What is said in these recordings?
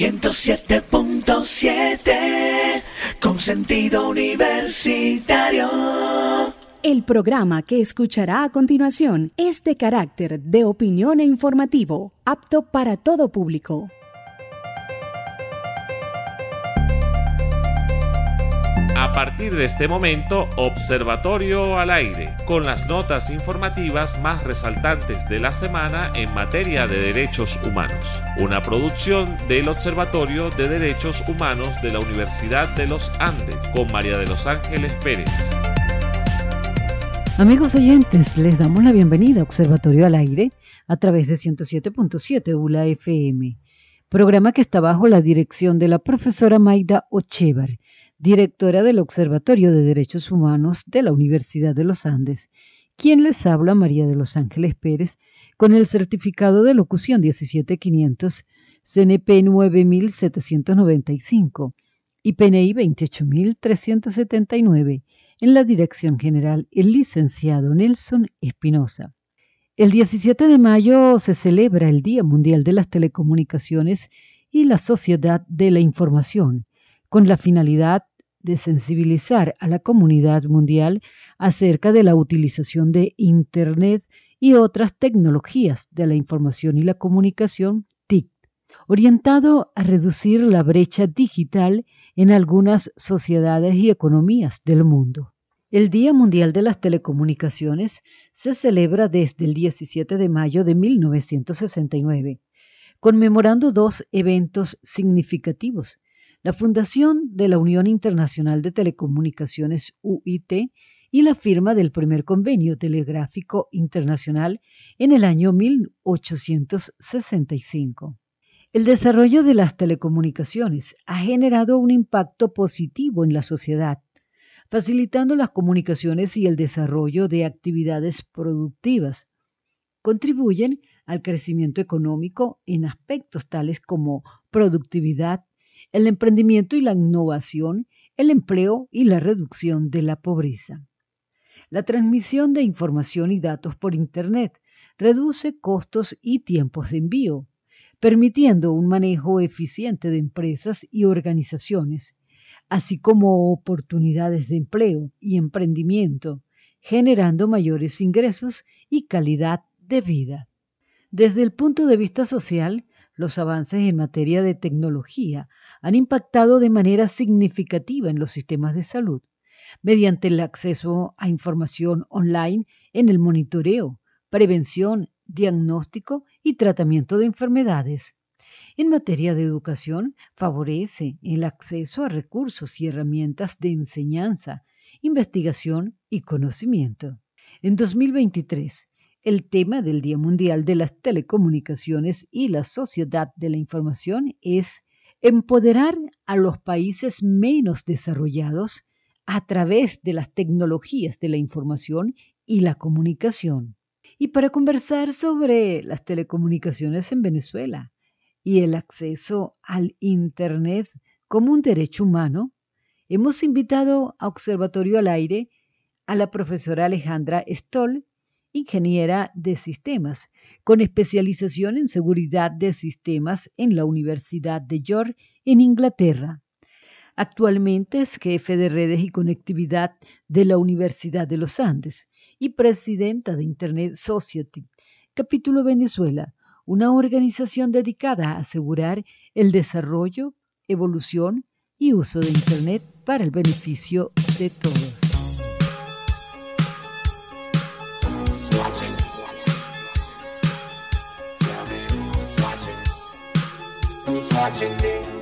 107.7 con sentido universitario. El programa que escuchará a continuación es de carácter de opinión e informativo, apto para todo público. A partir de este momento, Observatorio al aire, con las notas informativas más resaltantes de la semana en materia de derechos humanos. Una producción del Observatorio de Derechos Humanos de la Universidad de los Andes, con María de los Ángeles Pérez. Amigos oyentes, les damos la bienvenida a Observatorio al aire a través de 107.7 ULA FM, programa que está bajo la dirección de la profesora Maida Ochevar directora del Observatorio de Derechos Humanos de la Universidad de los Andes, quien les habla María de los Ángeles Pérez con el certificado de locución 17500 CNP 9795 y PNI 28379 en la dirección general el licenciado Nelson Espinosa. El 17 de mayo se celebra el Día Mundial de las Telecomunicaciones y la Sociedad de la Información, con la finalidad de sensibilizar a la comunidad mundial acerca de la utilización de Internet y otras tecnologías de la información y la comunicación TIC, orientado a reducir la brecha digital en algunas sociedades y economías del mundo. El Día Mundial de las Telecomunicaciones se celebra desde el 17 de mayo de 1969, conmemorando dos eventos significativos la fundación de la Unión Internacional de Telecomunicaciones UIT y la firma del primer convenio telegráfico internacional en el año 1865. El desarrollo de las telecomunicaciones ha generado un impacto positivo en la sociedad, facilitando las comunicaciones y el desarrollo de actividades productivas. Contribuyen al crecimiento económico en aspectos tales como productividad, el emprendimiento y la innovación, el empleo y la reducción de la pobreza. La transmisión de información y datos por Internet reduce costos y tiempos de envío, permitiendo un manejo eficiente de empresas y organizaciones, así como oportunidades de empleo y emprendimiento, generando mayores ingresos y calidad de vida. Desde el punto de vista social, los avances en materia de tecnología han impactado de manera significativa en los sistemas de salud, mediante el acceso a información online en el monitoreo, prevención, diagnóstico y tratamiento de enfermedades. En materia de educación, favorece el acceso a recursos y herramientas de enseñanza, investigación y conocimiento. En 2023, el tema del Día Mundial de las Telecomunicaciones y la Sociedad de la Información es empoderar a los países menos desarrollados a través de las tecnologías de la información y la comunicación. Y para conversar sobre las telecomunicaciones en Venezuela y el acceso al Internet como un derecho humano, hemos invitado a Observatorio al Aire a la profesora Alejandra Stoll, ingeniera de sistemas, con especialización en seguridad de sistemas en la Universidad de York, en Inglaterra. Actualmente es jefe de redes y conectividad de la Universidad de los Andes y presidenta de Internet Society, capítulo Venezuela, una organización dedicada a asegurar el desarrollo, evolución y uso de Internet para el beneficio de todos. Watching me.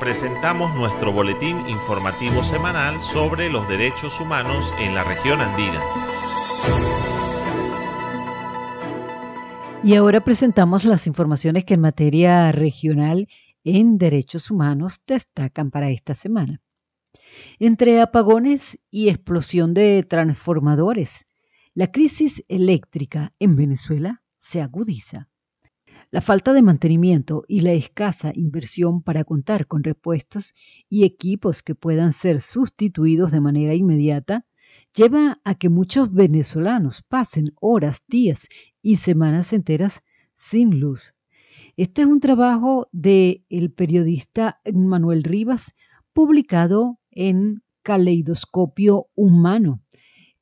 Presentamos nuestro boletín informativo semanal sobre los derechos humanos en la región andina. Y ahora presentamos las informaciones que en materia regional en derechos humanos destacan para esta semana. Entre apagones y explosión de transformadores, la crisis eléctrica en Venezuela se agudiza. La falta de mantenimiento y la escasa inversión para contar con repuestos y equipos que puedan ser sustituidos de manera inmediata lleva a que muchos venezolanos pasen horas, días y semanas enteras sin luz. Este es un trabajo del el periodista Manuel Rivas, publicado en Caleidoscopio Humano,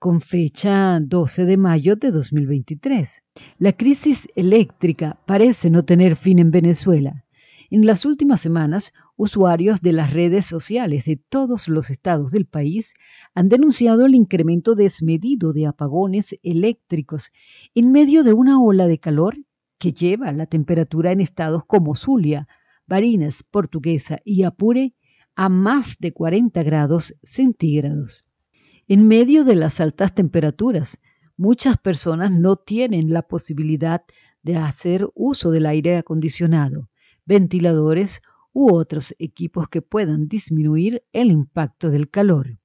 con fecha 12 de mayo de 2023. La crisis eléctrica parece no tener fin en Venezuela. En las últimas semanas, usuarios de las redes sociales de todos los estados del país han denunciado el incremento desmedido de apagones eléctricos en medio de una ola de calor que lleva la temperatura en estados como Zulia, Barinas, Portuguesa y Apure a más de 40 grados centígrados. En medio de las altas temperaturas, muchas personas no tienen la posibilidad de hacer uso del aire acondicionado, ventiladores u otros equipos que puedan disminuir el impacto del calor.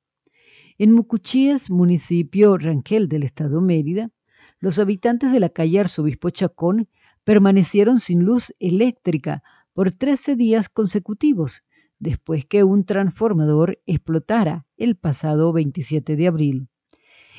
En Mucuchíes, municipio Ranquel del estado Mérida, los habitantes de la calle Arzobispo Chacón permanecieron sin luz eléctrica por 13 días consecutivos después que un transformador explotara el pasado 27 de abril.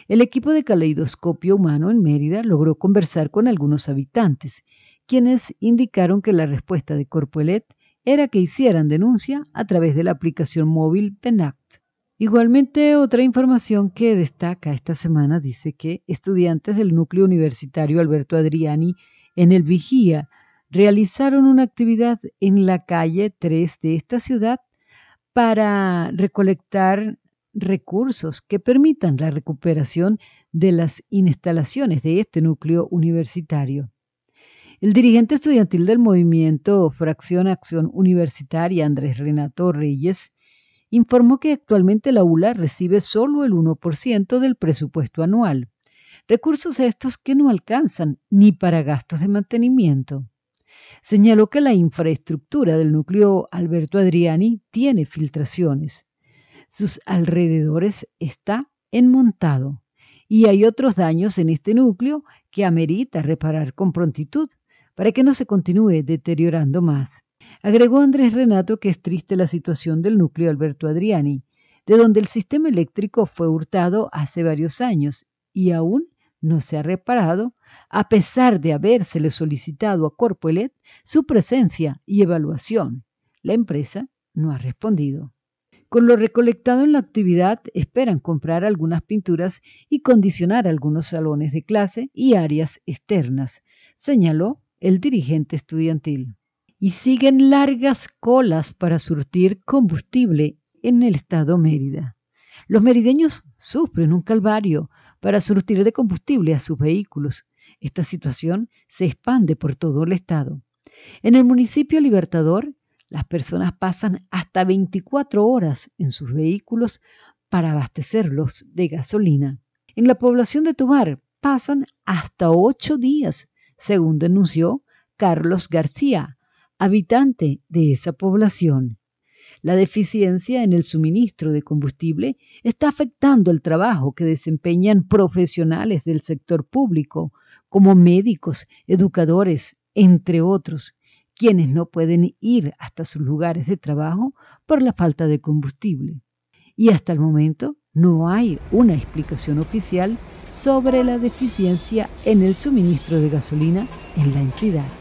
El equipo de caleidoscopio humano en Mérida logró conversar con algunos habitantes, quienes indicaron que la respuesta de Corpoelet era que hicieran denuncia a través de la aplicación móvil PENACT. Igualmente, otra información que destaca esta semana dice que estudiantes del núcleo universitario Alberto Adriani en el Vigía realizaron una actividad en la calle 3 de esta ciudad para recolectar recursos que permitan la recuperación de las instalaciones de este núcleo universitario. El dirigente estudiantil del movimiento Fracción Acción Universitaria, Andrés Renato Reyes, informó que actualmente la ULA recibe solo el 1% del presupuesto anual, recursos estos que no alcanzan ni para gastos de mantenimiento. Señaló que la infraestructura del núcleo Alberto Adriani tiene filtraciones. Sus alrededores está enmontado y hay otros daños en este núcleo que amerita reparar con prontitud para que no se continúe deteriorando más. Agregó Andrés Renato que es triste la situación del núcleo Alberto Adriani, de donde el sistema eléctrico fue hurtado hace varios años y aún no se ha reparado, a pesar de habérsele solicitado a Corpoelet su presencia y evaluación. La empresa no ha respondido. Con lo recolectado en la actividad, esperan comprar algunas pinturas y condicionar algunos salones de clase y áreas externas, señaló el dirigente estudiantil. Y siguen largas colas para surtir combustible en el estado Mérida. Los merideños sufren un calvario para surtir de combustible a sus vehículos. Esta situación se expande por todo el estado. En el municipio Libertador, las personas pasan hasta 24 horas en sus vehículos para abastecerlos de gasolina. En la población de Tobar pasan hasta ocho días, según denunció Carlos García, habitante de esa población. La deficiencia en el suministro de combustible está afectando el trabajo que desempeñan profesionales del sector público, como médicos, educadores, entre otros, quienes no pueden ir hasta sus lugares de trabajo por la falta de combustible. Y hasta el momento no hay una explicación oficial sobre la deficiencia en el suministro de gasolina en la entidad.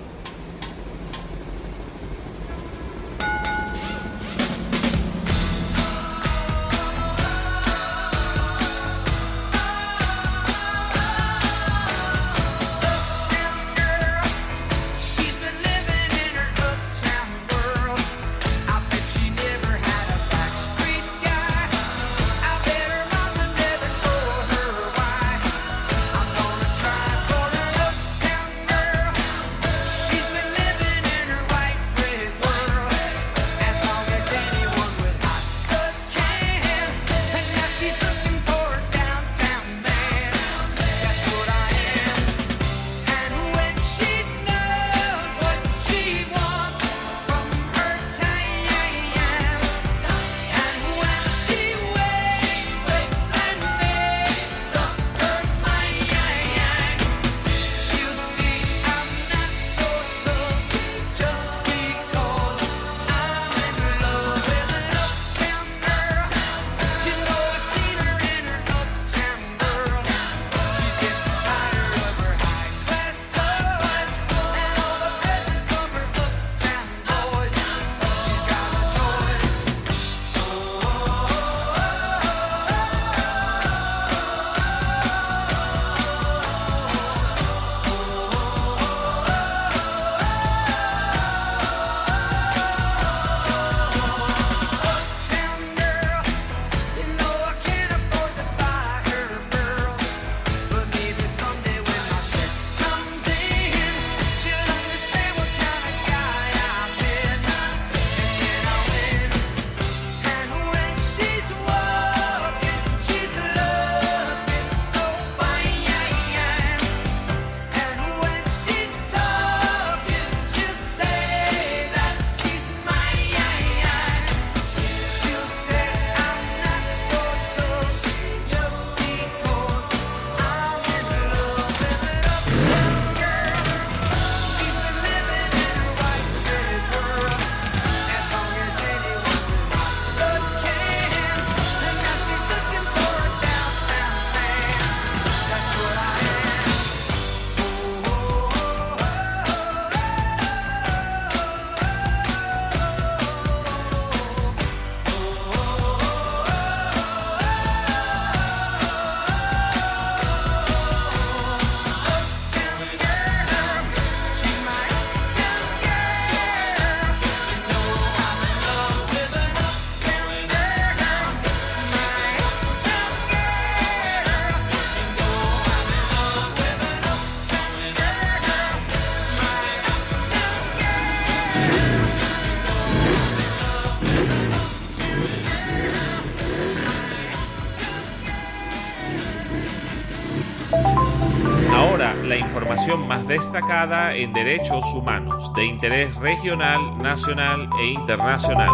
Más destacada en derechos humanos de interés regional, nacional e internacional.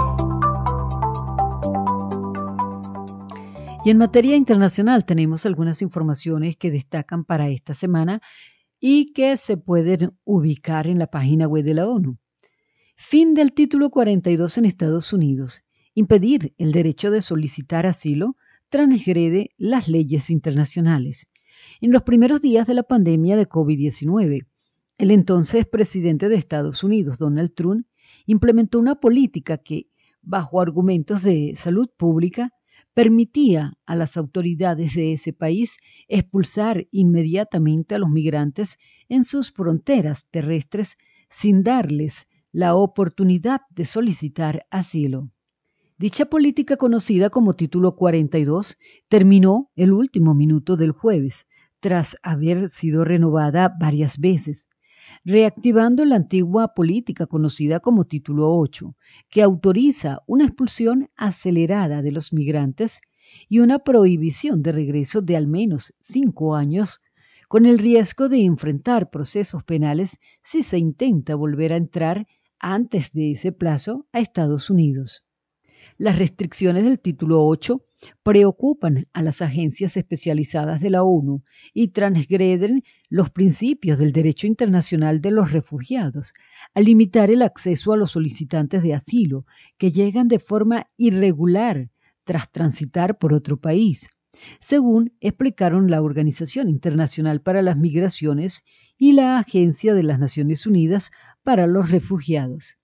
Y en materia internacional tenemos algunas informaciones que destacan para esta semana y que se pueden ubicar en la página web de la ONU. Fin del título 42 en Estados Unidos. Impedir el derecho de solicitar asilo transgrede las leyes internacionales. En los primeros días de la pandemia de COVID-19, el entonces presidente de Estados Unidos, Donald Trump, implementó una política que, bajo argumentos de salud pública, permitía a las autoridades de ese país expulsar inmediatamente a los migrantes en sus fronteras terrestres sin darles la oportunidad de solicitar asilo. Dicha política conocida como Título 42 terminó el último minuto del jueves, tras haber sido renovada varias veces, reactivando la antigua política conocida como Título 8, que autoriza una expulsión acelerada de los migrantes y una prohibición de regreso de al menos cinco años, con el riesgo de enfrentar procesos penales si se intenta volver a entrar antes de ese plazo a Estados Unidos. Las restricciones del título 8 preocupan a las agencias especializadas de la ONU y transgreden los principios del derecho internacional de los refugiados, al limitar el acceso a los solicitantes de asilo que llegan de forma irregular tras transitar por otro país, según explicaron la Organización Internacional para las Migraciones y la Agencia de las Naciones Unidas para los Refugiados.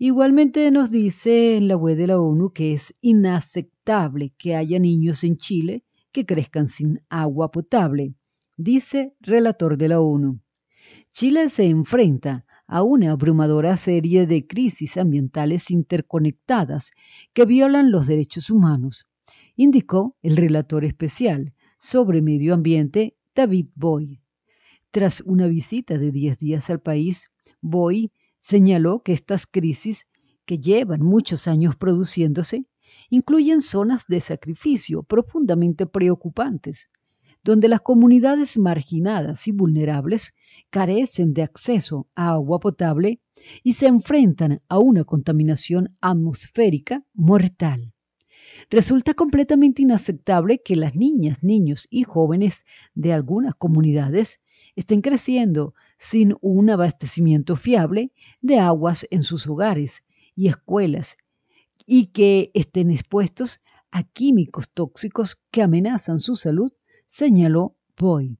Igualmente nos dice en la web de la ONU que es inaceptable que haya niños en Chile que crezcan sin agua potable, dice relator de la ONU. Chile se enfrenta a una abrumadora serie de crisis ambientales interconectadas que violan los derechos humanos, indicó el relator especial sobre medio ambiente David Boy. Tras una visita de 10 días al país, Boy Señaló que estas crisis, que llevan muchos años produciéndose, incluyen zonas de sacrificio profundamente preocupantes, donde las comunidades marginadas y vulnerables carecen de acceso a agua potable y se enfrentan a una contaminación atmosférica mortal. Resulta completamente inaceptable que las niñas, niños y jóvenes de algunas comunidades estén creciendo sin un abastecimiento fiable de aguas en sus hogares y escuelas y que estén expuestos a químicos tóxicos que amenazan su salud, señaló Boy.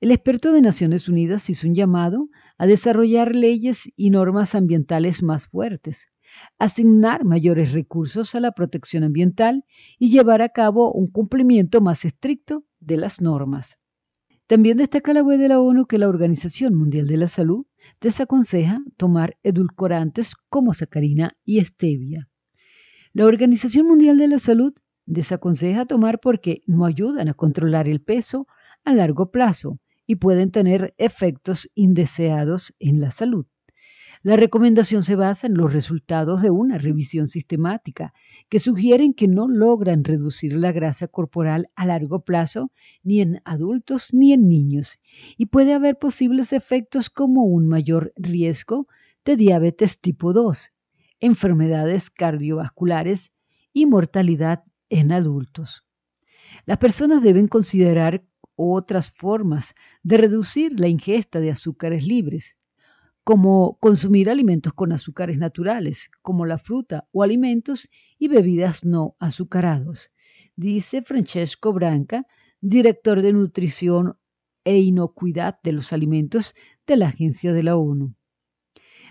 El experto de Naciones Unidas hizo un llamado a desarrollar leyes y normas ambientales más fuertes, asignar mayores recursos a la protección ambiental y llevar a cabo un cumplimiento más estricto de las normas. También destaca la web de la ONU que la Organización Mundial de la Salud desaconseja tomar edulcorantes como sacarina y stevia. La Organización Mundial de la Salud desaconseja tomar porque no ayudan a controlar el peso a largo plazo y pueden tener efectos indeseados en la salud. La recomendación se basa en los resultados de una revisión sistemática que sugieren que no logran reducir la grasa corporal a largo plazo ni en adultos ni en niños y puede haber posibles efectos como un mayor riesgo de diabetes tipo 2, enfermedades cardiovasculares y mortalidad en adultos. Las personas deben considerar otras formas de reducir la ingesta de azúcares libres, como consumir alimentos con azúcares naturales, como la fruta o alimentos y bebidas no azucarados, dice Francesco Branca, director de nutrición e inocuidad de los alimentos de la Agencia de la ONU.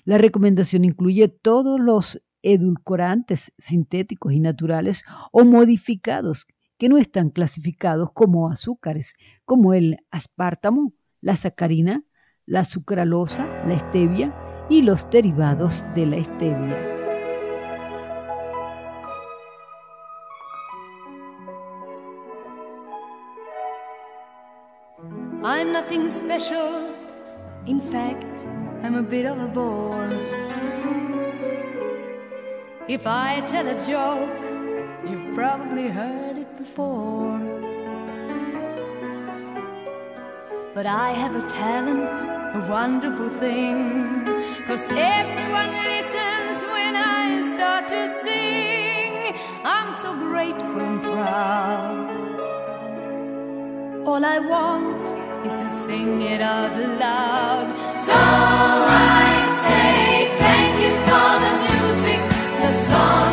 La recomendación incluye todos los edulcorantes sintéticos y naturales o modificados que no están clasificados como azúcares, como el aspartamo, la sacarina, la sucralosa, la stevia y los derivados de la stevia. I'm nothing special. In fact, I'm a bit of a bore. If I tell a joke, you've probably heard it before. But I have a talent, a wonderful thing. Cause everyone listens when I start to sing. I'm so grateful and proud. All I want is to sing it out loud. So I say thank you for the music, the songs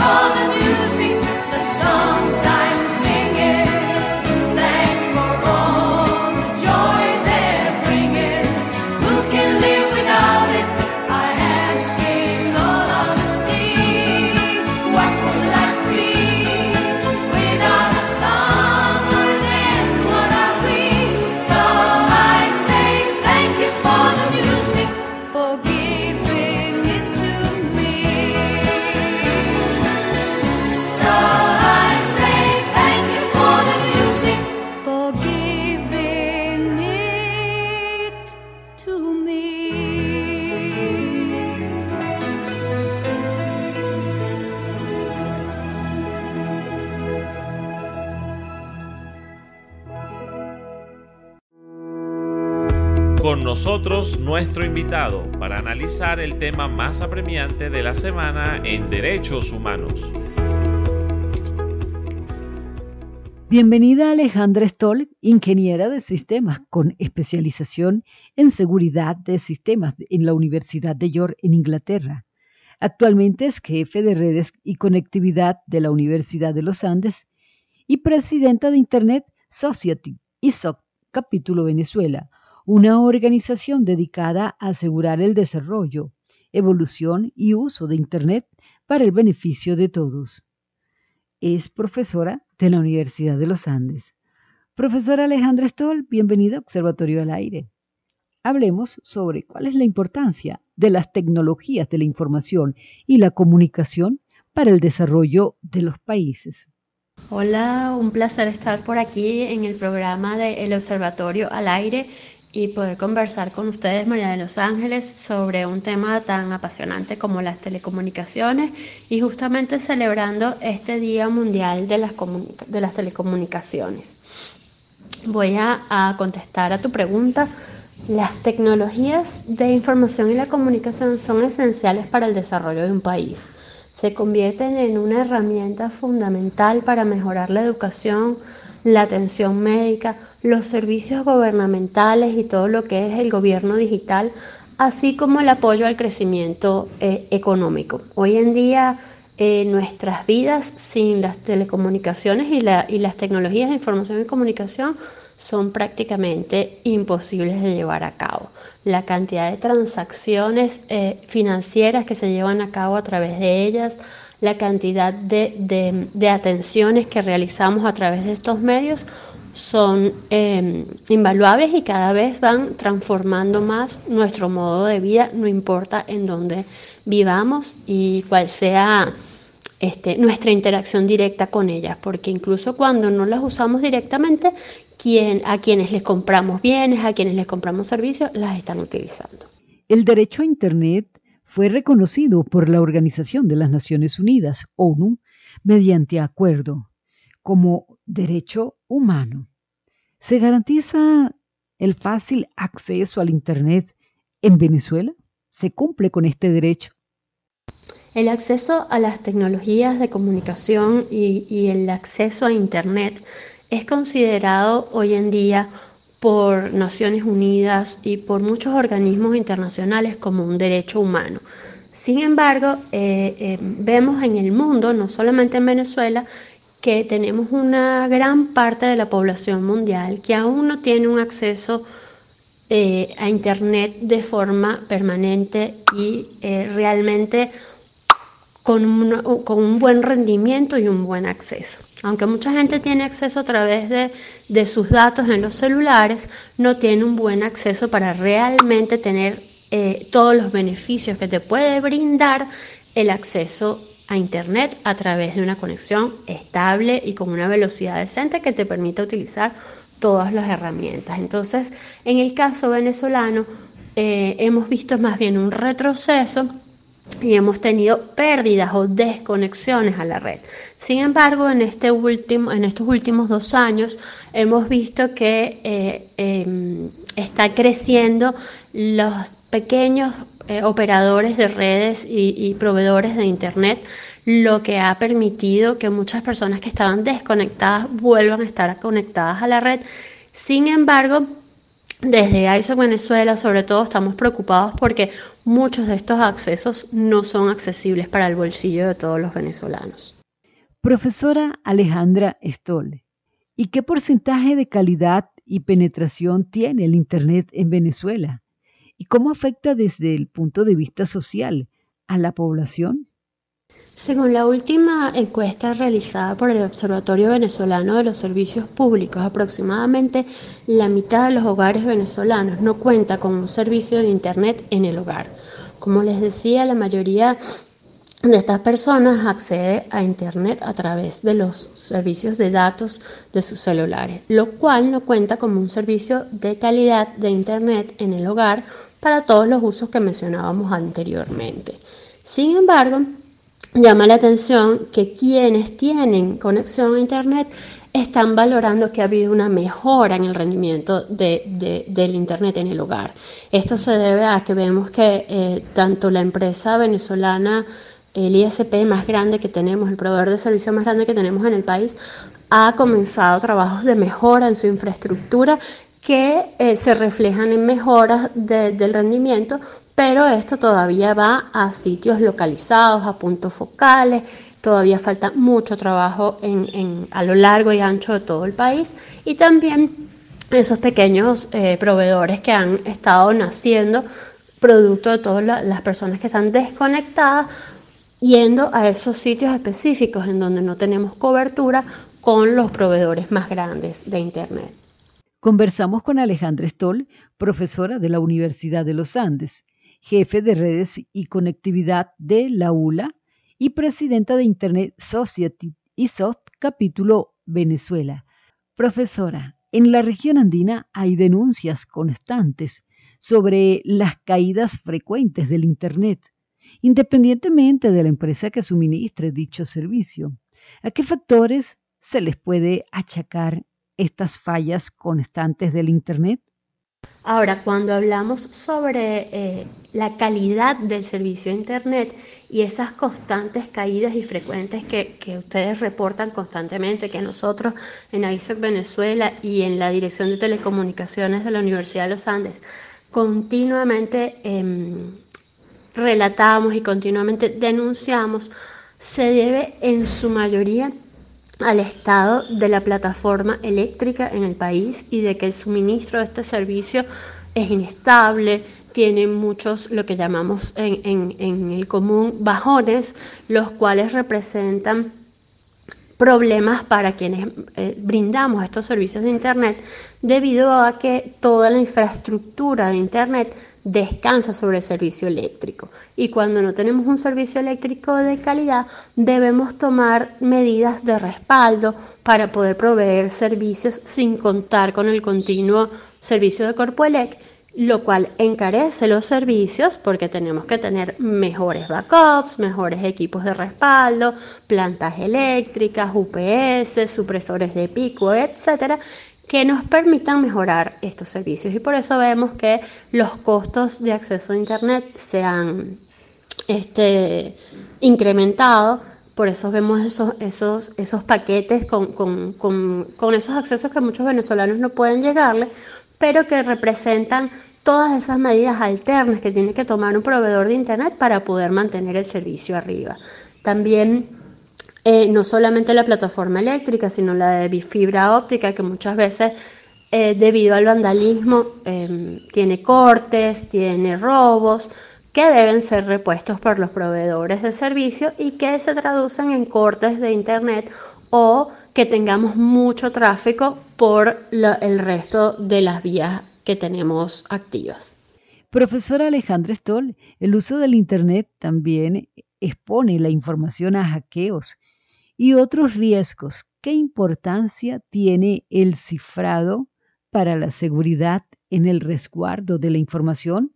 all the music, the song. Con nosotros nuestro invitado para analizar el tema más apremiante de la semana en derechos humanos. Bienvenida Alejandra Stoll, ingeniera de sistemas con especialización en seguridad de sistemas en la Universidad de York en Inglaterra. Actualmente es jefe de redes y conectividad de la Universidad de los Andes y presidenta de Internet Society, ISOC, capítulo Venezuela, una organización dedicada a asegurar el desarrollo, evolución y uso de Internet para el beneficio de todos. Es profesora de la Universidad de los Andes. Profesora Alejandra Stoll, bienvenida a Observatorio al Aire. Hablemos sobre cuál es la importancia de las tecnologías de la información y la comunicación para el desarrollo de los países. Hola, un placer estar por aquí en el programa del Observatorio al Aire y poder conversar con ustedes, María de los Ángeles, sobre un tema tan apasionante como las telecomunicaciones y justamente celebrando este Día Mundial de las, de las Telecomunicaciones. Voy a, a contestar a tu pregunta. Las tecnologías de información y la comunicación son esenciales para el desarrollo de un país. Se convierten en una herramienta fundamental para mejorar la educación, la atención médica, los servicios gubernamentales y todo lo que es el gobierno digital, así como el apoyo al crecimiento eh, económico. Hoy en día eh, nuestras vidas sin las telecomunicaciones y, la, y las tecnologías de información y comunicación son prácticamente imposibles de llevar a cabo. La cantidad de transacciones eh, financieras que se llevan a cabo a través de ellas, la cantidad de, de, atenciones que realizamos a través de estos medios son eh, invaluables y cada vez van transformando más nuestro modo de vida, no importa en dónde vivamos y cuál sea este, nuestra interacción directa con ellas, porque incluso cuando no las usamos directamente, quien, a quienes les compramos bienes, a quienes les compramos servicios, las están utilizando. El derecho a Internet fue reconocido por la Organización de las Naciones Unidas, ONU, mediante acuerdo, como derecho humano. ¿Se garantiza el fácil acceso al Internet en Venezuela? ¿Se cumple con este derecho? El acceso a las tecnologías de comunicación y, y el acceso a Internet es considerado hoy en día por Naciones Unidas y por muchos organismos internacionales como un derecho humano. Sin embargo, eh, eh, vemos en el mundo, no solamente en Venezuela, que tenemos una gran parte de la población mundial que aún no tiene un acceso eh, a Internet de forma permanente y realmente con un buen rendimiento y un buen acceso. Aunque mucha gente tiene acceso a través de, sus datos en los celulares, no tiene un buen acceso para realmente tener eh, todos los beneficios que te puede brindar el acceso a Internet a través de una conexión estable y con una velocidad decente que te permita utilizar todas las herramientas. Entonces, en el caso venezolano, eh, hemos visto más bien un retroceso y hemos tenido pérdidas o desconexiones a la red. Sin embargo, en, este último, en estos últimos dos años hemos visto que eh, em, está creciendo los pequeños eh, operadores de redes y, y proveedores de Internet, lo que ha permitido que muchas personas que estaban desconectadas vuelvan a estar conectadas a la red. Sin embargo, desde ISO Venezuela, sobre todo, estamos preocupados porque muchos de estos accesos no son accesibles para el bolsillo de todos los venezolanos. Profesora Alejandra Stoll, ¿y qué porcentaje de calidad y penetración tiene el Internet en Venezuela? ¿Y cómo afecta desde el punto de vista social a la población? Según la última encuesta realizada por el Observatorio Venezolano de los Servicios Públicos, aproximadamente la mitad de los hogares venezolanos no cuenta con un servicio de Internet en el hogar. Como les decía, la mayoría de estas personas accede a Internet a través de los servicios de datos de sus celulares, lo cual no cuenta como un servicio de calidad de Internet en el hogar para todos los usos que mencionábamos anteriormente. Sin embargo, llama la atención que quienes tienen conexión a Internet están valorando que ha habido una mejora en el rendimiento del Internet en el hogar. Esto se debe a que vemos que eh, tanto la empresa venezolana, el ISP más grande que tenemos, el proveedor de servicios más grande que tenemos en el país, ha comenzado trabajos de mejora en su infraestructura que eh, se reflejan en mejoras del rendimiento pero esto todavía va a sitios localizados, a puntos focales, todavía falta mucho trabajo en, a lo largo y ancho de todo el país y también esos pequeños eh, proveedores que han estado naciendo producto de todas las personas que están desconectadas yendo a esos sitios específicos en donde no tenemos cobertura con los proveedores más grandes de Internet. Conversamos con Alejandra Stoll, profesora de la Universidad de los Andes jefe de redes y conectividad de la ULA y presidenta de Internet Society y SOT capítulo Venezuela. Profesora, en la región andina hay denuncias constantes sobre las caídas frecuentes del Internet, independientemente de la empresa que suministre dicho servicio. ¿A qué factores se les puede achacar estas fallas constantes del Internet? Ahora, cuando hablamos sobre eh, la calidad del servicio de Internet y esas constantes caídas y frecuentes que, ustedes reportan constantemente, que nosotros en AISOC Venezuela y en la Dirección de Telecomunicaciones de la Universidad de los Andes continuamente em, relatamos y continuamente denunciamos, se debe en su mayoría al estado de la plataforma eléctrica en el país y de que el suministro de este servicio es inestable, tiene muchos, lo que llamamos en, en- en el común, bajones, los cuales representan problemas para quienes eh, brindamos estos servicios de Internet debido a que toda la infraestructura de Internet descansa sobre el servicio eléctrico. Y cuando no tenemos un servicio eléctrico de calidad, debemos tomar medidas de respaldo para poder proveer servicios sin contar con el continuo servicio de Corpoelec lo cual encarece los servicios porque tenemos que tener mejores backups, mejores equipos de respaldo, plantas eléctricas, UPS, supresores de pico, etcétera, que nos permitan mejorar estos servicios. Y por eso vemos que los costos de acceso a Internet se han este, incrementado. Por eso vemos esos, esos, esos paquetes con, con, con, con esos accesos que muchos venezolanos no pueden llegarle, pero que representan todas esas medidas alternas que tiene que tomar un proveedor de Internet para poder mantener el servicio arriba. También eh, no solamente la plataforma eléctrica, sino la de fibra óptica, que muchas veces eh, debido al vandalismo eh, tiene cortes, tiene robos, que deben ser repuestos por los proveedores de servicio y que se traducen en cortes de Internet o que tengamos mucho tráfico por el resto de las vías que tenemos activas. Profesora Alejandra Stoll, el uso del Internet también expone la información a hackeos y otros riesgos. ¿Qué importancia tiene el cifrado para la seguridad en el resguardo de la información?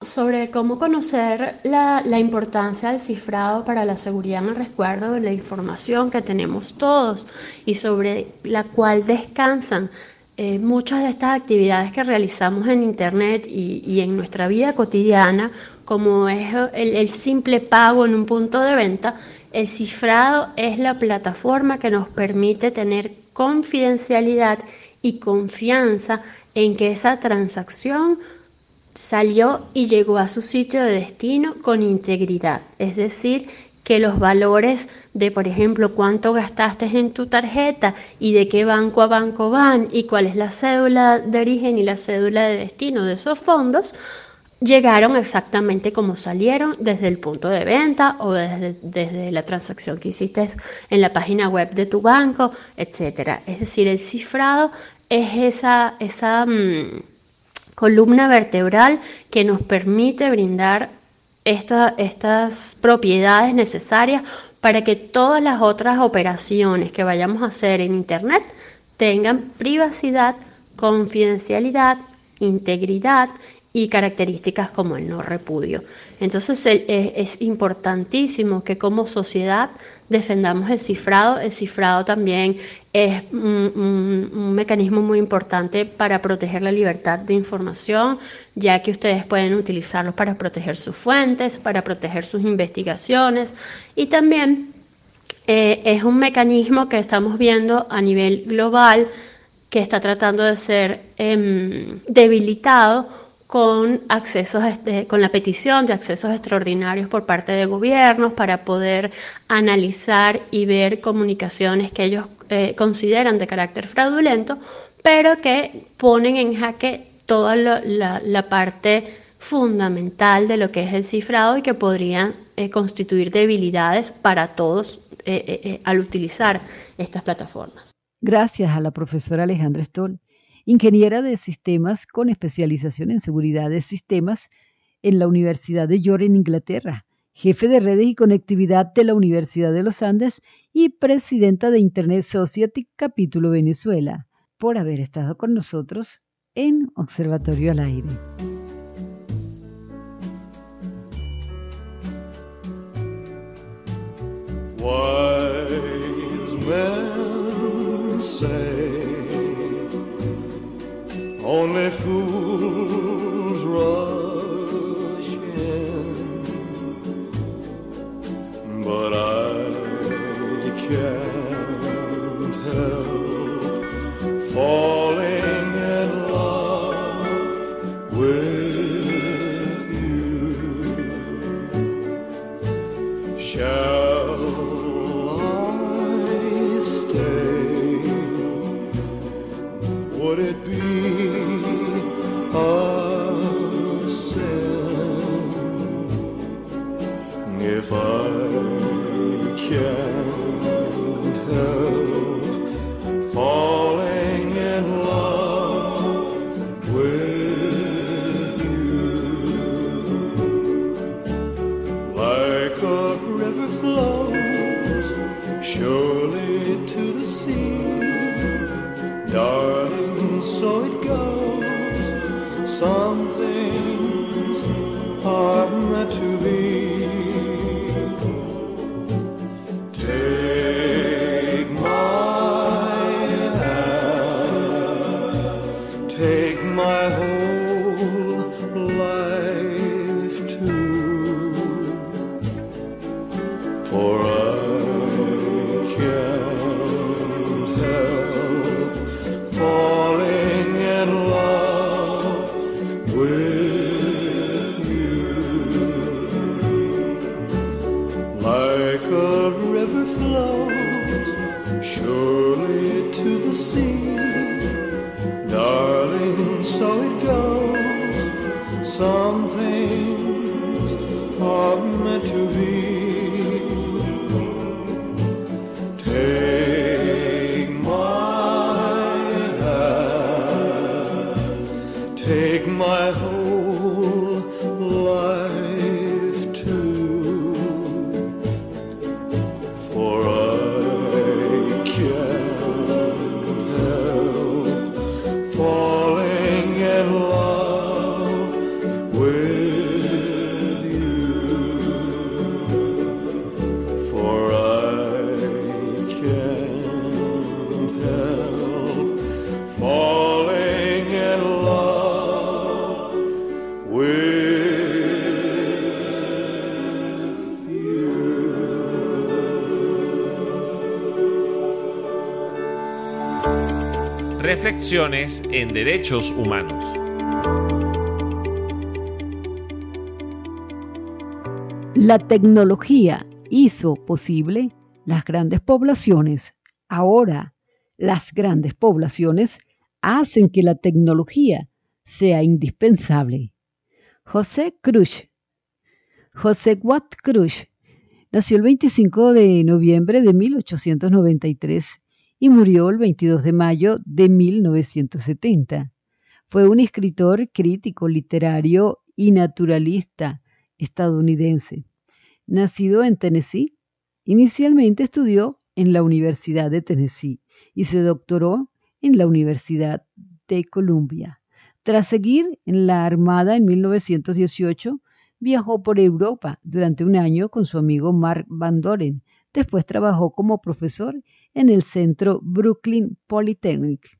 Sobre cómo conocer la, importancia del cifrado para la seguridad en el resguardo de la información que tenemos todos y sobre la cual descansan eh, muchas de estas actividades que realizamos en Internet y, en nuestra vida cotidiana, como es el simple pago en un punto de venta, el cifrado es la plataforma que nos permite tener confidencialidad y confianza en que esa transacción salió y llegó a su sitio de destino con integridad. Es decir, que los valores de, por ejemplo, cuánto gastaste en tu tarjeta y de qué banco a banco van y cuál es la cédula de origen y la cédula de destino de esos fondos, llegaron exactamente como salieron desde el punto de venta o desde, desde la transacción que hiciste en la página web de tu banco, etcétera. Es decir, el cifrado es esa, esa mm, columna vertebral que nos permite brindar esta- estas propiedades necesarias para que todas las otras operaciones que vayamos a hacer en Internet tengan privacidad, confidencialidad, integridad y características como el no repudio. Entonces es, importantísimo que como sociedad defendamos el cifrado. El cifrado también es un mecanismo muy importante para proteger la libertad de información, ya que ustedes pueden utilizarlo para proteger sus fuentes, para proteger sus investigaciones y también eh, es un mecanismo que estamos viendo a nivel global que está tratando de ser em, debilitado con accesos, este, con la petición de accesos extraordinarios por parte de gobiernos para poder analizar y ver comunicaciones que ellos eh, consideran de carácter fraudulento, pero que ponen en jaque toda la, parte fundamental de lo que es el cifrado y que podrían eh, constituir debilidades para todos eh, al utilizar estas plataformas. Gracias a la profesora Alejandra Stoll, ingeniera de sistemas con especialización en seguridad de sistemas en la Universidad de York en Inglaterra, jefe de redes y conectividad de la Universidad de los Andes y presidenta de Internet Society Capítulo Venezuela, por haber estado con nosotros en Observatorio al Aire. Only fools rush my whole Reflexiones en Derechos Humanos. La tecnología hizo posible las grandes poblaciones. Ahora, las grandes poblaciones hacen que la tecnología sea indispensable. José Cruz. José Watt Cruz nació el 25 de noviembre de 1893 y murió el 22 de mayo de 1970. Fue un escritor, crítico literario y naturalista estadounidense. Nacido en Tennessee, inicialmente estudió en la Universidad de Tennessee y se doctoró en la Universidad de Columbia. Tras seguir en la Armada en 1918, viajó por Europa durante un año con su amigo Mark Van Doren. Después trabajó como profesor en el centro Brooklyn Polytechnic.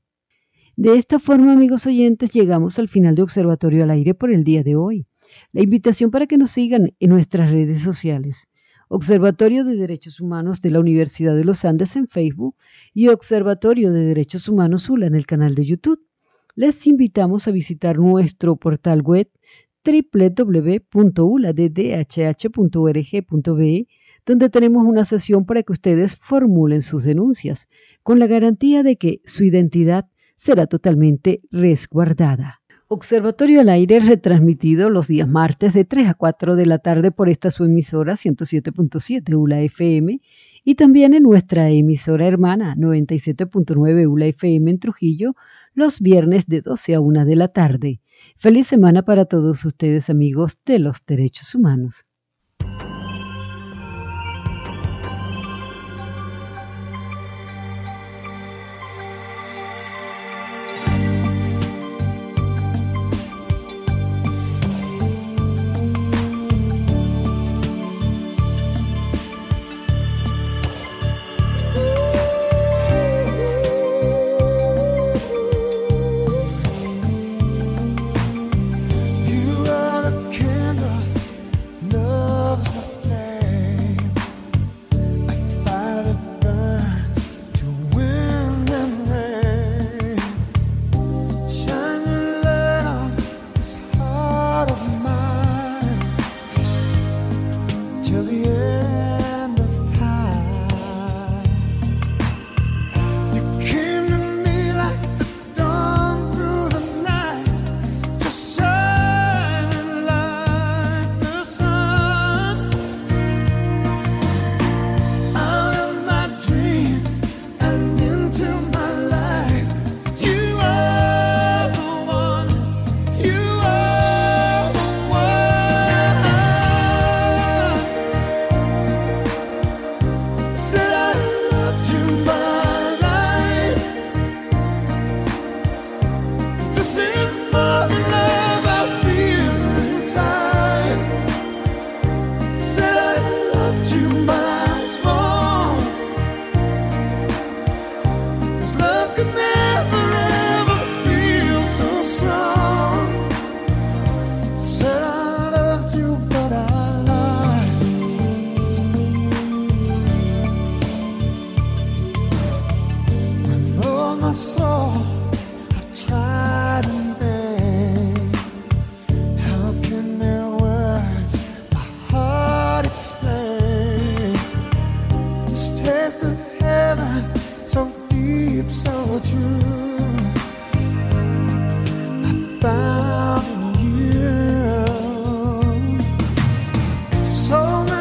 De esta forma, amigos oyentes, llegamos al final de Observatorio al Aire por el día de hoy. La invitación para que nos sigan en nuestras redes sociales. Observatorio de Derechos Humanos de la Universidad de los Andes en Facebook y Observatorio de Derechos Humanos ULA en el canal de YouTube. Les invitamos a visitar nuestro portal web www.uladdhh.org.be donde tenemos una sesión para que ustedes formulen sus denuncias, con la garantía de que su identidad será totalmente resguardada. Observatorio al aire retransmitido los días martes de 3 a 4 de la tarde por esta su emisora 107.7 ULA FM y también en nuestra emisora hermana 97.9 ULA FM en Trujillo los viernes de 12 a 1 de la tarde. Feliz semana para todos ustedes amigos de los derechos humanos. so.